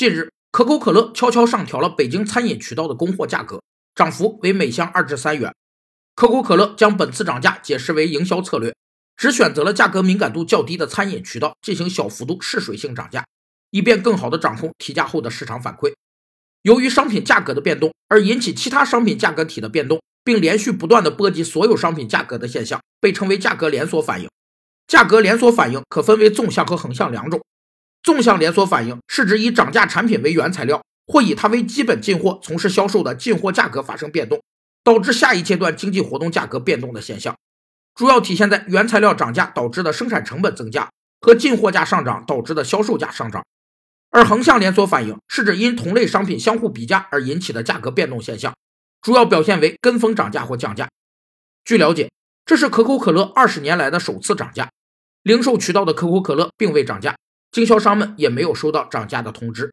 近日，可口可乐悄悄上调了北京餐饮渠道的供货价格，涨幅为每箱二至三元。可口可乐将本次涨价解释为营销策略，只选择了价格敏感度较低的餐饮渠道进行小幅度试水性涨价，以便更好地掌控提价后的市场反馈。由于商品价格的变动而引起其他商品价格体的变动，并连续不断的波及所有商品价格的现象，被称为价格连锁反应。价格连锁反应可分为纵向和横向两种。纵向连锁反应是指以涨价产品为原材料，或以它为基本进货从事销售的进货价格发生变动。导致下一阶段经济活动价格变动的现象，主要体现在原材料涨价导致的生产成本增加和进货价上涨导致的销售价上涨。而横向连锁反应是指因同类商品相互比价而引起的价格变动现象，主要表现为跟风涨价或降价。据了解，这是可口可乐二十年来的首次涨价，零售渠道的可口可乐并未涨价，经销商们也没有收到涨价的通知。